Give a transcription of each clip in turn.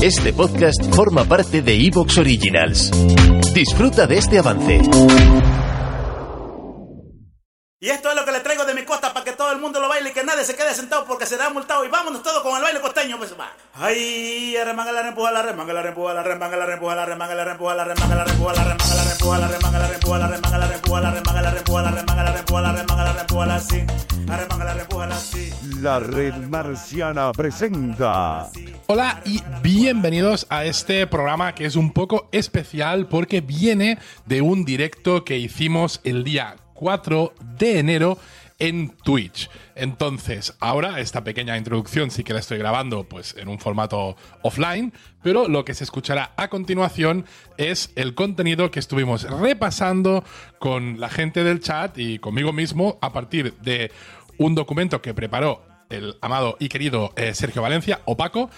Este podcast forma parte de Evox Originals. Disfruta de este avance. Y esto es lo que le traigo de mi costa para que todo el mundo lo baile y que nadie se quede sentado porque será multado. Y vámonos todos con el baile costeño, pues va. Ay, remanga la rempuja la remanga la rempuja la remanga la rempuja la remanga la rempuja la remanga la rempuja la remanga la rempuja la remanga la rempuja la remanga la rempuja la remanga la rempuja la remanga la rempuja la remanga la rempuja la así. La remanga la rempuja la así. La red marciana presenta. Hola y bienvenidos a este programa que es un poco especial porque viene de un directo que hicimos el día 4 de enero en Twitch. Entonces, ahora esta pequeña introducción sí que la estoy grabando pues en un formato offline, pero lo que se escuchará a continuación es el contenido que estuvimos repasando con la gente del chat y conmigo mismo a partir de un documento que preparó el amado y querido eh, Sergio Valencia, opaco,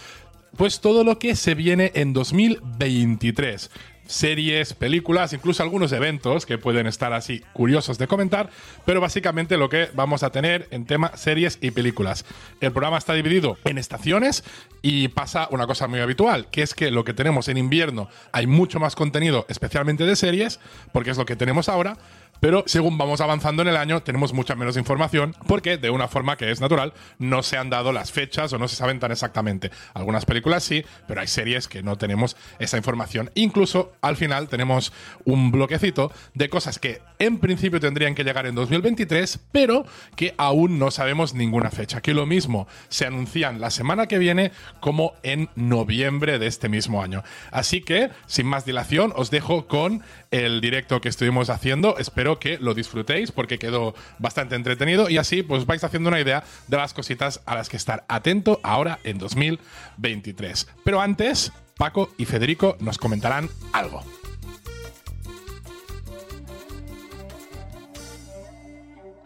pues todo lo que se viene en 2023 series, películas, incluso algunos eventos que pueden estar así curiosos de comentar, pero básicamente lo que vamos a tener en tema series y películas. El programa está dividido en estaciones y pasa una cosa muy habitual, que es que lo que tenemos en invierno hay mucho más contenido, especialmente de series, porque es lo que tenemos ahora, pero según vamos avanzando en el año tenemos mucha menos información porque de una forma que es natural no se han dado las fechas o no se saben tan exactamente. Algunas películas sí, pero hay series que no tenemos esa información. Incluso al final tenemos un bloquecito de cosas que en principio tendrían que llegar en 2023, pero que aún no sabemos ninguna fecha. Que lo mismo se anuncian la semana que viene como en noviembre de este mismo año. Así que, sin más dilación, os dejo con el directo que estuvimos haciendo. Espero que lo disfrutéis porque quedó bastante entretenido y así pues vais haciendo una idea de las cositas a las que estar atento ahora en 2023. Pero antes, Paco y Federico nos comentarán algo.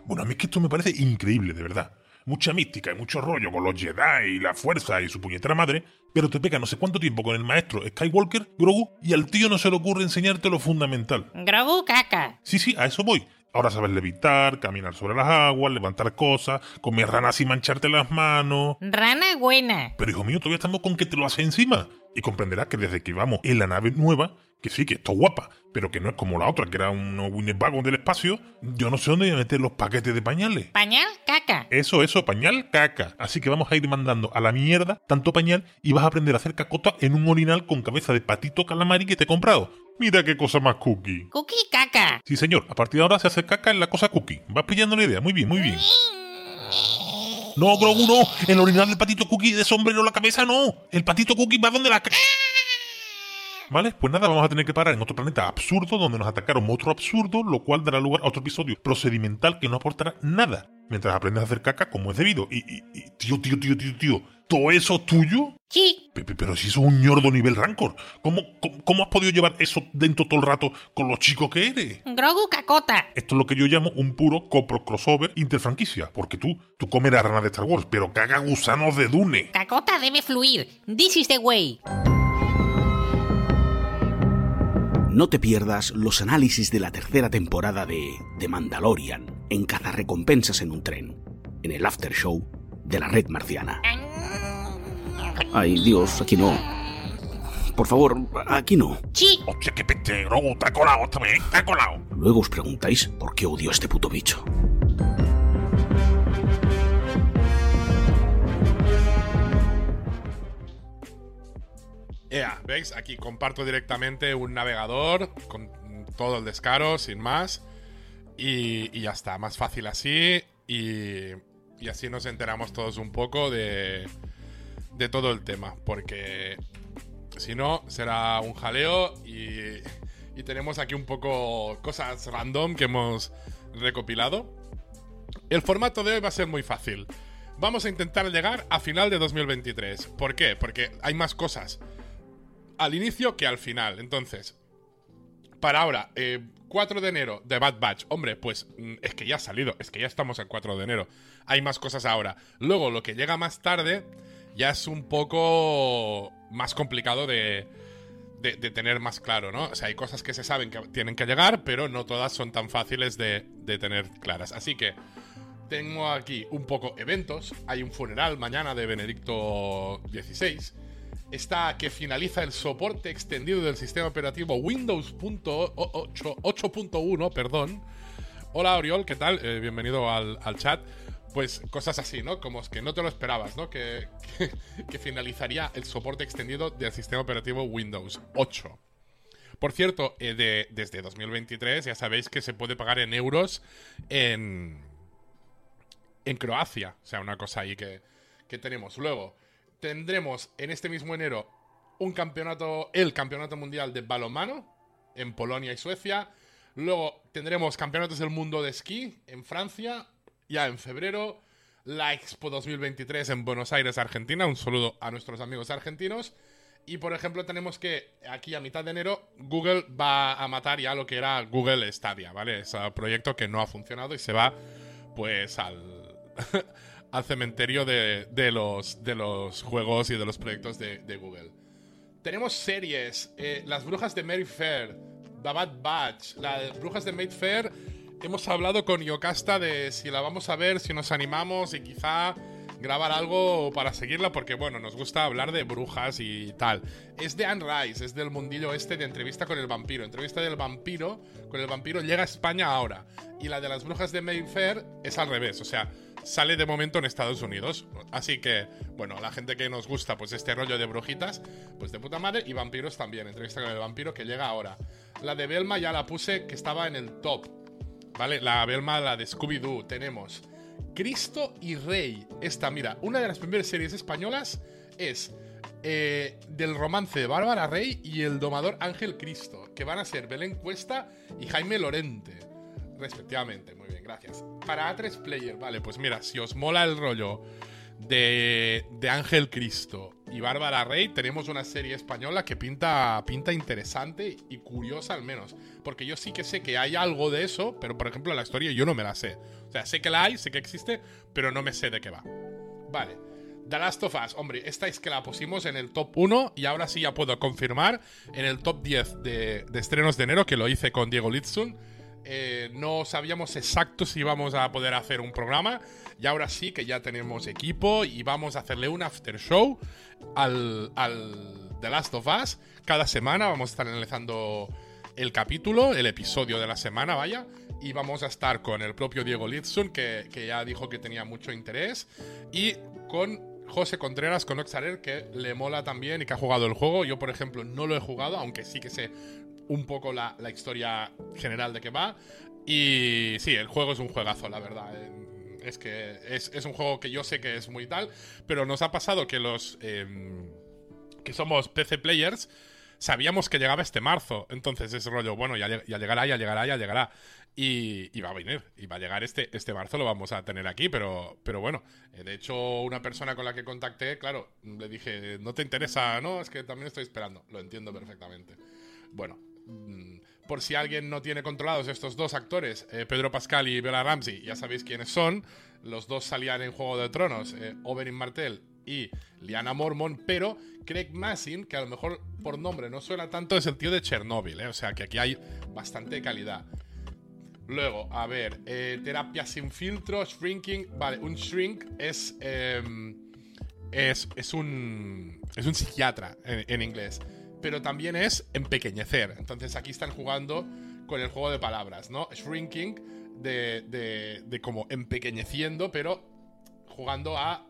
Bueno, a mí es que esto me parece increíble, de verdad. Mucha mística y mucho rollo con los Jedi y la fuerza y su puñetera madre, pero te pega no sé cuánto tiempo con el maestro Skywalker, Grogu, y al tío no se le ocurre enseñarte lo fundamental. Grogu caca. Sí, sí, a eso voy. Ahora sabes levitar, caminar sobre las aguas, levantar cosas, comer ranas y mancharte las manos. Rana buena. Pero hijo mío, todavía estamos con que te lo hace encima. Y comprenderás que desde que vamos en la nave nueva, que sí, que está guapa, pero que no es como la otra, que era un Winnebago del espacio, yo no sé dónde voy a meter los paquetes de pañales. Pañal caca. Eso, eso, pañal, caca. Así que vamos a ir mandando a la mierda tanto pañal y vas a aprender a hacer cacota en un orinal con cabeza de patito calamari que te he comprado. Mira qué cosa más cookie. Cookie caca. Sí, señor, a partir de ahora se hace caca en la cosa cookie. Vas pillando la idea, muy bien, muy bien. No, Grogu, no. El orinal del patito cookie de sombrero en la cabeza, no. El patito cookie va donde la... ¿Vale? Pues nada, vamos a tener que parar en otro planeta absurdo donde nos atacaron otro absurdo, lo cual dará lugar a otro episodio procedimental que no aportará nada mientras aprendes a hacer caca como es debido. Y, y- y, tío, tío, tío, tío, tío, ¿todo eso es tuyo? Sí. Pepe, pero si eso es un ñordo nivel rancor, ¿cómo, cómo, cómo has podido llevar eso dentro todo el rato con lo chico que eres? Grogu cacota. Esto es lo que yo llamo un puro copro crossover interfranquicia, porque tú, tú comerás ranas de Star Wars, pero caga gusanos de Dune. Cacota debe fluir. This is the way. No te pierdas los análisis de la tercera temporada de The Mandalorian en Cazarrecompensas en un tren, en el after show de la red marciana. Ay, Dios, aquí no. Por favor, aquí no. Sí. Hostia, qué te ha colado te ha colado. Luego os preguntáis por qué odio a este puto bicho. Ea, ¿veis? Aquí comparto directamente un navegador con todo el descaro, sin más. Y, ya está, más fácil así. Y, y así nos enteramos todos un poco de, de todo el tema. Porque si no, será un jaleo y, y tenemos aquí un poco cosas random que hemos recopilado. El formato de hoy va a ser muy fácil. Vamos a intentar llegar a final de 2023. ¿Por qué? Porque hay más cosas al inicio que al final. Entonces, para ahora, eh, 4 de enero de Bad Batch. Hombre, pues mm, es que ya ha salido, es que ya estamos en 4 de enero. Hay más cosas ahora. Luego, lo que llega más tarde ya es un poco más complicado de, de, de tener más claro, ¿no? O sea, hay cosas que se saben que tienen que llegar, pero no todas son tan fáciles de, de tener claras. Así que tengo aquí un poco eventos. Hay un funeral mañana de Benedicto XVI. Está que finaliza el soporte extendido del sistema operativo Windows 8 8.1, perdón. Hola Oriol, ¿qué tal? Eh, bienvenido al, chat. Pues cosas así, ¿no? Como es que no te lo esperabas, ¿no? Que finalizaría el soporte extendido del sistema operativo Windows 8. Por cierto, eh, de- desde 2023 ya sabéis que se puede pagar en euros en, en Croacia. O sea, una cosa ahí que, que tenemos. Luego, tendremos en este mismo enero un campeonato, el campeonato mundial de balonmano en Polonia y Suecia. Luego tendremos campeonatos del mundo de esquí en Francia. Ya en febrero, la Expo 2023 en Buenos Aires, Argentina. Un saludo a nuestros amigos argentinos. Y por ejemplo, tenemos que aquí a mitad de enero Google va a matar ya lo que era Google Stadia, ¿vale? Es proyecto que no ha funcionado y se va pues al, al cementerio de, de los, de los juegos y de los proyectos de, Google. Tenemos series, eh, Las Brujas de Mary Fair, The Bad Batch, las Brujas de Mayfair. Hemos hablado con Yocasta de si la vamos a ver, si nos animamos y quizá grabar algo para seguirla porque, bueno, nos gusta hablar de brujas y tal. Es de Anne Rice, es del mundillo este de entrevista con el vampiro. Entrevista del vampiro con el vampiro llega a España ahora. Y la de las brujas de Mayfair es al revés, o sea, sale de momento en Estados Unidos. Así que, bueno, la gente que nos gusta pues este rollo de brujitas, pues de puta madre. Y vampiros también, entrevista con el vampiro que llega ahora. La de Belma ya la puse que estaba en el top. ¿Vale? La Belma, la de Scooby-Doo. Tenemos Cristo y Rey. Esta, mira, una de las primeras series españolas es eh, del romance de Bárbara Rey y el domador Ángel Cristo, que van a ser Belén Cuesta y Jaime Lorente, respectivamente. Muy bien, gracias. Para A3 Player, vale, pues mira, si os mola el rollo de, de Ángel Cristo y Bárbara Rey, tenemos una serie española que pinta, pinta interesante y curiosa al menos. Porque yo sí que sé que hay algo de eso, pero por ejemplo la historia yo no me la sé. O sea, sé que la hay, sé que existe, pero no me sé de qué va. Vale. The Last of Us, hombre, esta es que la pusimos en el top 1 y ahora sí ya puedo confirmar en el top 10 de, de estrenos de enero, que lo hice con Diego Litzun. Eh, no sabíamos exacto si íbamos a poder hacer un programa y ahora sí que ya tenemos equipo y vamos a hacerle un after show al, al The Last of Us. Cada semana vamos a estar analizando el capítulo, el episodio de la semana, vaya. Y vamos a estar con el propio Diego Litzun, que, que ya dijo que tenía mucho interés. Y con José Contreras, con Oxarer, que le mola también y que ha jugado el juego. Yo, por ejemplo, no lo he jugado, aunque sí que sé un poco la, la historia general de qué va. Y sí, el juego es un juegazo, la verdad. Es que es, es un juego que yo sé que es muy tal, pero nos ha pasado que los eh, que somos PC players sabíamos que llegaba este marzo. Entonces es rollo, bueno, ya, llegará, ya llegará, ya llegará. Y, y, va a venir, y va a llegar este, este marzo, lo vamos a tener aquí, pero, pero bueno, eh, de hecho una persona con la que contacté, claro, le dije, no te interesa, no, es que también estoy esperando, lo entiendo perfectamente. Bueno, por si alguien no tiene controlados estos dos actores, eh, Pedro Pascal y Bella Ramsey, ya sabéis quiénes son, los dos salían en Juego de Tronos, eh, Oberyn Martell y Liana Mormon, pero Craig Massin, que a lo mejor por nombre no suena tanto, es el tío de Chernobyl, ¿eh? o sea que aquí hay bastante calidad. Luego, a ver, eh, terapia sin filtro, shrinking. Vale, un shrink es, eh, es, es, un, es un psiquiatra en, inglés, pero también es empequeñecer. Entonces aquí están jugando con el juego de palabras, ¿no? Shrinking, de, de, como empequeñeciendo, pero jugando a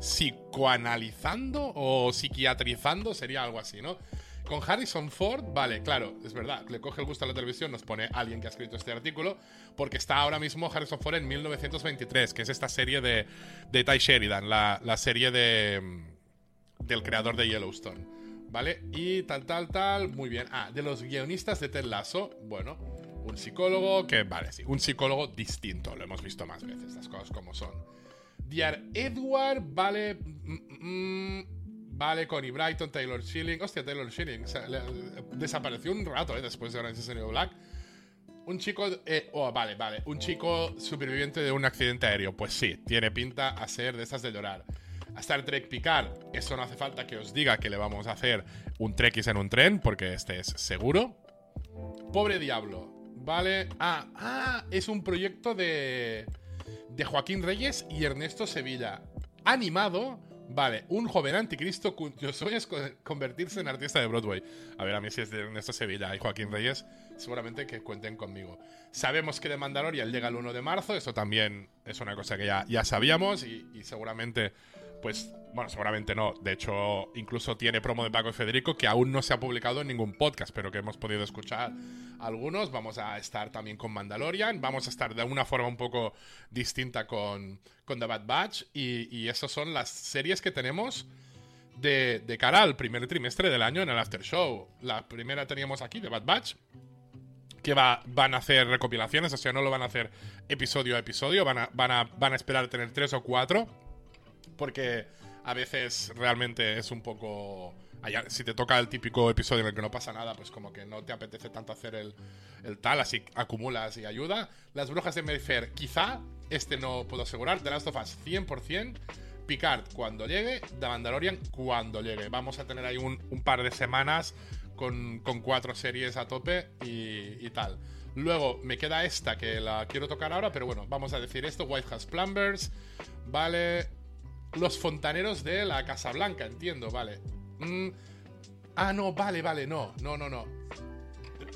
psicoanalizando o psiquiatrizando, sería algo así, ¿no? Con Harrison Ford, vale, claro, es verdad, le coge el gusto a la televisión, nos pone alguien que ha escrito este artículo, porque está ahora mismo Harrison Ford en 1923, que es esta serie de, de Ty Sheridan, la, la serie de, del creador de Yellowstone, ¿vale? Y tal, tal, tal, muy bien. Ah, de los guionistas de Ted Lasso, bueno, un psicólogo que, vale, sí, un psicólogo distinto, lo hemos visto más veces, las cosas como son. Dear Edward, vale. Mm, mm, vale, Connie Brighton, Taylor Schilling. Hostia, Taylor Schilling. Desapareció un rato, ¿eh? Después de Orange is Black. Un chico. Eh, oh, vale, vale. Un chico superviviente de un accidente aéreo. Pues sí, tiene pinta a ser de esas de llorar. A Star Trek Picard, eso no hace falta que os diga que le vamos a hacer un Trekkies en un tren, porque este es seguro. Pobre Diablo, ¿vale? Ah, ah, es un proyecto de de Joaquín Reyes y Ernesto Sevilla, animado Vale, un joven anticristo cuyo sueño es co- convertirse en artista de Broadway. A ver, a mí si es de Ernesto Sevilla y Joaquín Reyes, seguramente que cuenten conmigo. Sabemos que de Mandalorian llega el 1 de marzo, eso también es una cosa que ya, ya sabíamos y, seguramente, pues, bueno, seguramente no. De hecho, incluso tiene promo de Paco y Federico que aún no se ha publicado en ningún podcast, pero que hemos podido escuchar algunos. Vamos a estar también con Mandalorian, vamos a estar de una forma un poco distinta con, con The Bad Batch y, esas son las series que tenemos de, de cara al primer trimestre del año en el After Show. La primera teníamos aquí, The Bad Batch, que va, van a hacer recopilaciones, o sea, no lo van a hacer episodio a episodio, van a, van a, van a esperar tener tres o cuatro, porque a veces realmente es un poco... Si te toca el típico episodio en el que no pasa nada, pues como que no te apetece tanto hacer el, el tal, así acumulas y ayuda. Las brujas de Mayfair, quizá, este no puedo asegurar, The Last of Us 100%, Picard cuando llegue, The Mandalorian cuando llegue. Vamos a tener ahí un, un par de semanas con, cuatro series a tope y, y tal. Luego me queda esta que la quiero tocar ahora, pero bueno, vamos a decir esto: White House Plumbers, vale. Los fontaneros de la Casa Blanca, entiendo, vale. Mm, ah, no, vale, vale, no, no, no, no.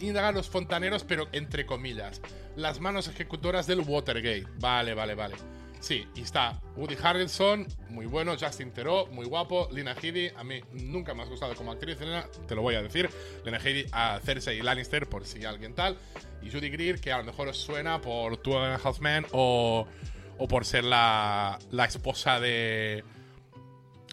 Indagar los fontaneros, pero entre comillas. Las manos ejecutoras del Watergate. Vale, vale, vale. Sí, y está Woody Harrelson, muy bueno, Justin Theroux, muy guapo, Lina Headey, a mí nunca me has gustado como actriz, Lina, te lo voy a decir, Lina Headey a Cersei Lannister, por si alguien tal, y Judy Greer, que a lo mejor os suena por Two and a Half Men o, o por ser la, la esposa de...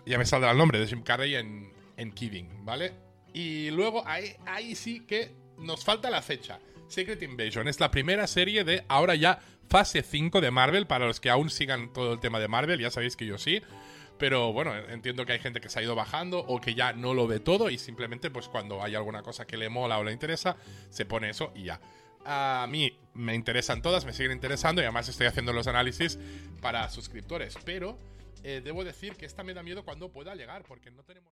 Ya me saldrá el nombre, de Jim Carrey en, en Kidding, ¿vale? Y luego ahí, ahí sí que nos falta la fecha. Secret Invasion es la primera serie de ahora ya fase 5 de Marvel. Para los que aún sigan todo el tema de Marvel, ya sabéis que yo sí. Pero bueno, entiendo que hay gente que se ha ido bajando o que ya no lo ve todo y simplemente pues cuando hay alguna cosa que le mola o le interesa, se pone eso y ya. A mí me interesan todas, me siguen interesando y además estoy haciendo los análisis para suscriptores. Pero eh, debo decir que esta me da miedo cuando pueda llegar porque no tenemos...